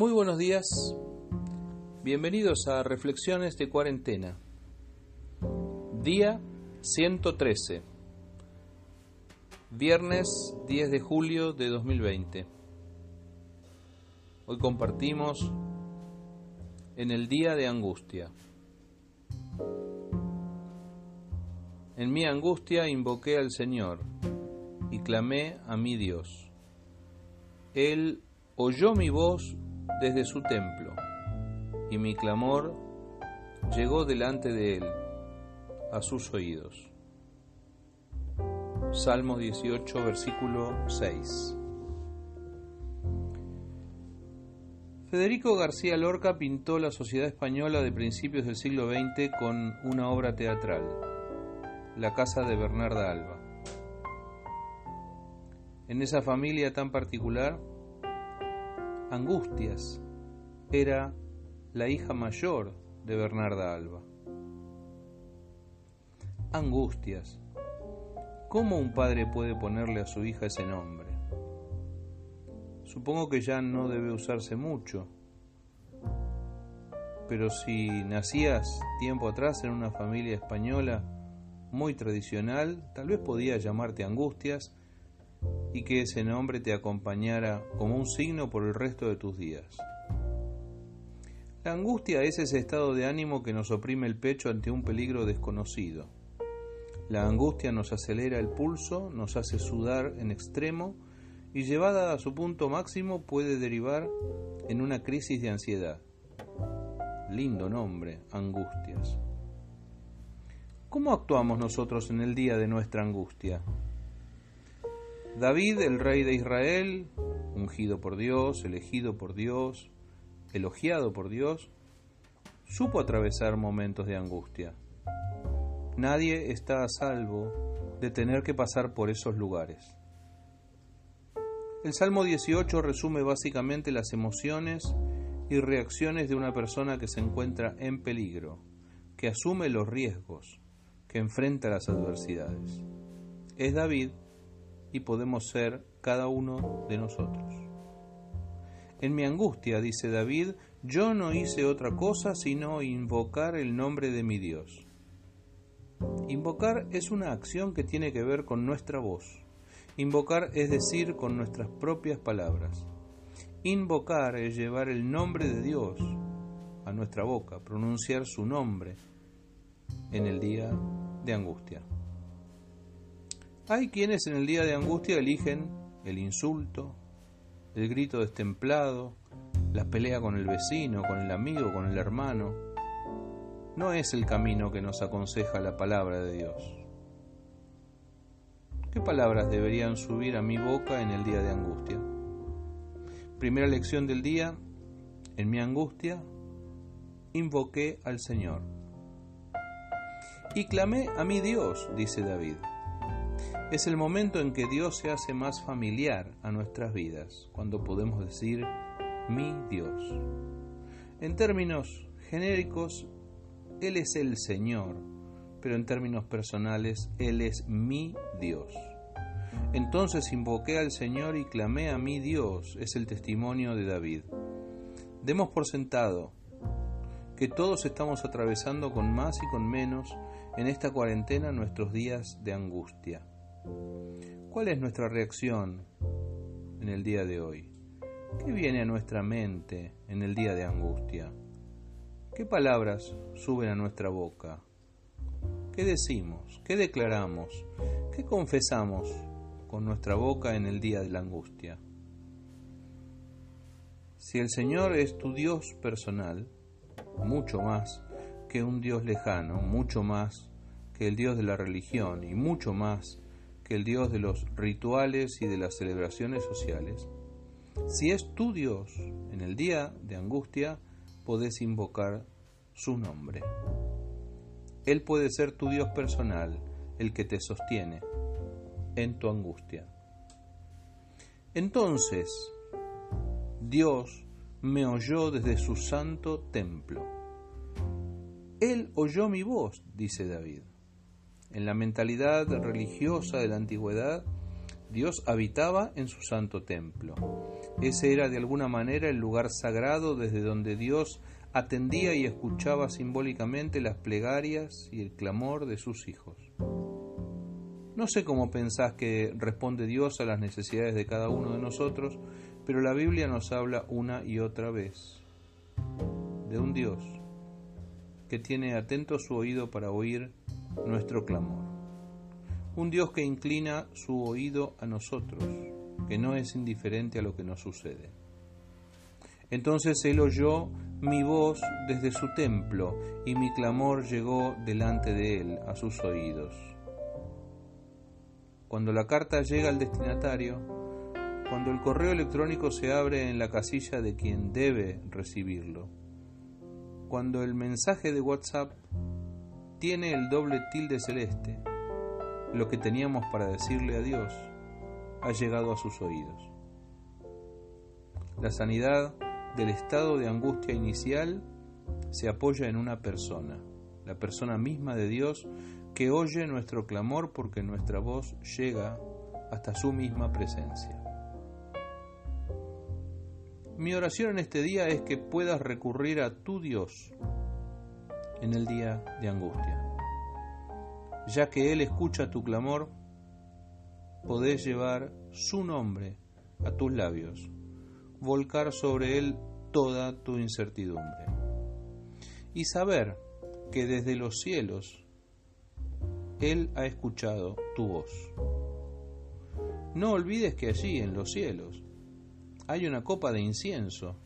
Muy buenos días, bienvenidos a Reflexiones de Cuarentena, día 113, viernes 10 de julio de 2020. Hoy compartimos en el día de angustia. En mi angustia invoqué al Señor y clamé a mi Dios. Él oyó mi voz desde su templo, y mi clamor llegó delante de él, a sus oídos. Salmo 18, versículo 6. Federico García Lorca pintó la sociedad española de principios del siglo XX con una obra teatral, La casa de Bernarda Alba. En esa familia tan particular, Angustias era la hija mayor de Bernarda Alba. Angustias. ¿Cómo un padre puede ponerle a su hija ese nombre? Supongo que ya no debe usarse mucho, pero si nacías tiempo atrás en una familia española muy tradicional, tal vez podía llamarte Angustias y que ese nombre te acompañara como un signo por el resto de tus días. La angustia es ese estado de ánimo que nos oprime el pecho ante un peligro desconocido. La angustia nos acelera el pulso, nos hace sudar en extremo y llevada a su punto máximo puede derivar en una crisis de ansiedad. Lindo nombre, angustias. ¿Cómo actuamos nosotros en el día de nuestra angustia? David, el rey de Israel, ungido por Dios, elegido por Dios, elogiado por Dios, supo atravesar momentos de angustia. Nadie está a salvo de tener que pasar por esos lugares. El Salmo 18 resume básicamente las emociones y reacciones de una persona que se encuentra en peligro, que asume los riesgos, que enfrenta las adversidades. Es David y podemos ser cada uno de nosotros. En mi angustia, dice David, yo no hice otra cosa sino invocar el nombre de mi Dios. Invocar es una acción que tiene que ver con nuestra voz. Invocar es decir con nuestras propias palabras. Invocar es llevar el nombre de Dios a nuestra boca, pronunciar su nombre en el día de angustia. Hay quienes en el día de angustia eligen el insulto, el grito destemplado, la pelea con el vecino, con el amigo, con el hermano. No es el camino que nos aconseja la palabra de Dios. ¿Qué palabras deberían subir a mi boca en el día de angustia? Primera lección del día, en mi angustia, invoqué al Señor. Y clamé a mi Dios, dice David. Es el momento en que Dios se hace más familiar a nuestras vidas, cuando podemos decir mi Dios. En términos genéricos, Él es el Señor, pero en términos personales, Él es mi Dios. Entonces invoqué al Señor y clamé a mi Dios, es el testimonio de David. Demos por sentado que todos estamos atravesando con más y con menos en esta cuarentena nuestros días de angustia. ¿Cuál es nuestra reacción en el día de hoy? ¿Qué viene a nuestra mente en el día de angustia? ¿Qué palabras suben a nuestra boca? ¿Qué decimos? ¿Qué declaramos? ¿Qué confesamos con nuestra boca en el día de la angustia? Si el Señor es tu Dios personal, mucho más que un Dios lejano, mucho más que el Dios de la religión y mucho más el Dios de los rituales y de las celebraciones sociales. Si es tu Dios, en el día de angustia podés invocar su nombre. Él puede ser tu Dios personal, el que te sostiene en tu angustia. Entonces, Dios me oyó desde su santo templo. Él oyó mi voz, dice David. En la mentalidad religiosa de la antigüedad, Dios habitaba en su santo templo. Ese era de alguna manera el lugar sagrado desde donde Dios atendía y escuchaba simbólicamente las plegarias y el clamor de sus hijos. No sé cómo pensás que responde Dios a las necesidades de cada uno de nosotros, pero la Biblia nos habla una y otra vez de un Dios que tiene atento su oído para oír nuestro clamor. Un Dios que inclina su oído a nosotros, que no es indiferente a lo que nos sucede. Entonces él oyó mi voz desde su templo y mi clamor llegó delante de él a sus oídos. Cuando la carta llega al destinatario, cuando el correo electrónico se abre en la casilla de quien debe recibirlo, cuando el mensaje de WhatsApp tiene el doble tilde celeste, lo que teníamos para decirle a Dios ha llegado a sus oídos. La sanidad del estado de angustia inicial se apoya en una persona, la persona misma de Dios que oye nuestro clamor porque nuestra voz llega hasta su misma presencia. Mi oración en este día es que puedas recurrir a tu Dios en el día de angustia. Ya que Él escucha tu clamor, podés llevar su nombre a tus labios volcar sobre él toda tu incertidumbre. Y saber que desde los cielos Él ha escuchado tu voz. No olvides que allí en los cielos hay una copa de incienso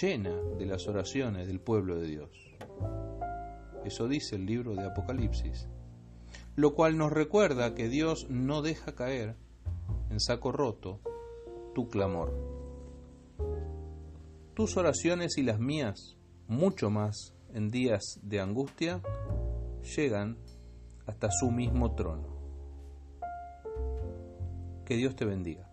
llena de las oraciones del pueblo de Dios. Eso dice el libro de Apocalipsis, lo cual nos recuerda que Dios no deja caer en saco roto tu clamor tus oraciones y las mías, mucho más en días de angustia, llegan hasta su mismo trono. Que Dios te bendiga.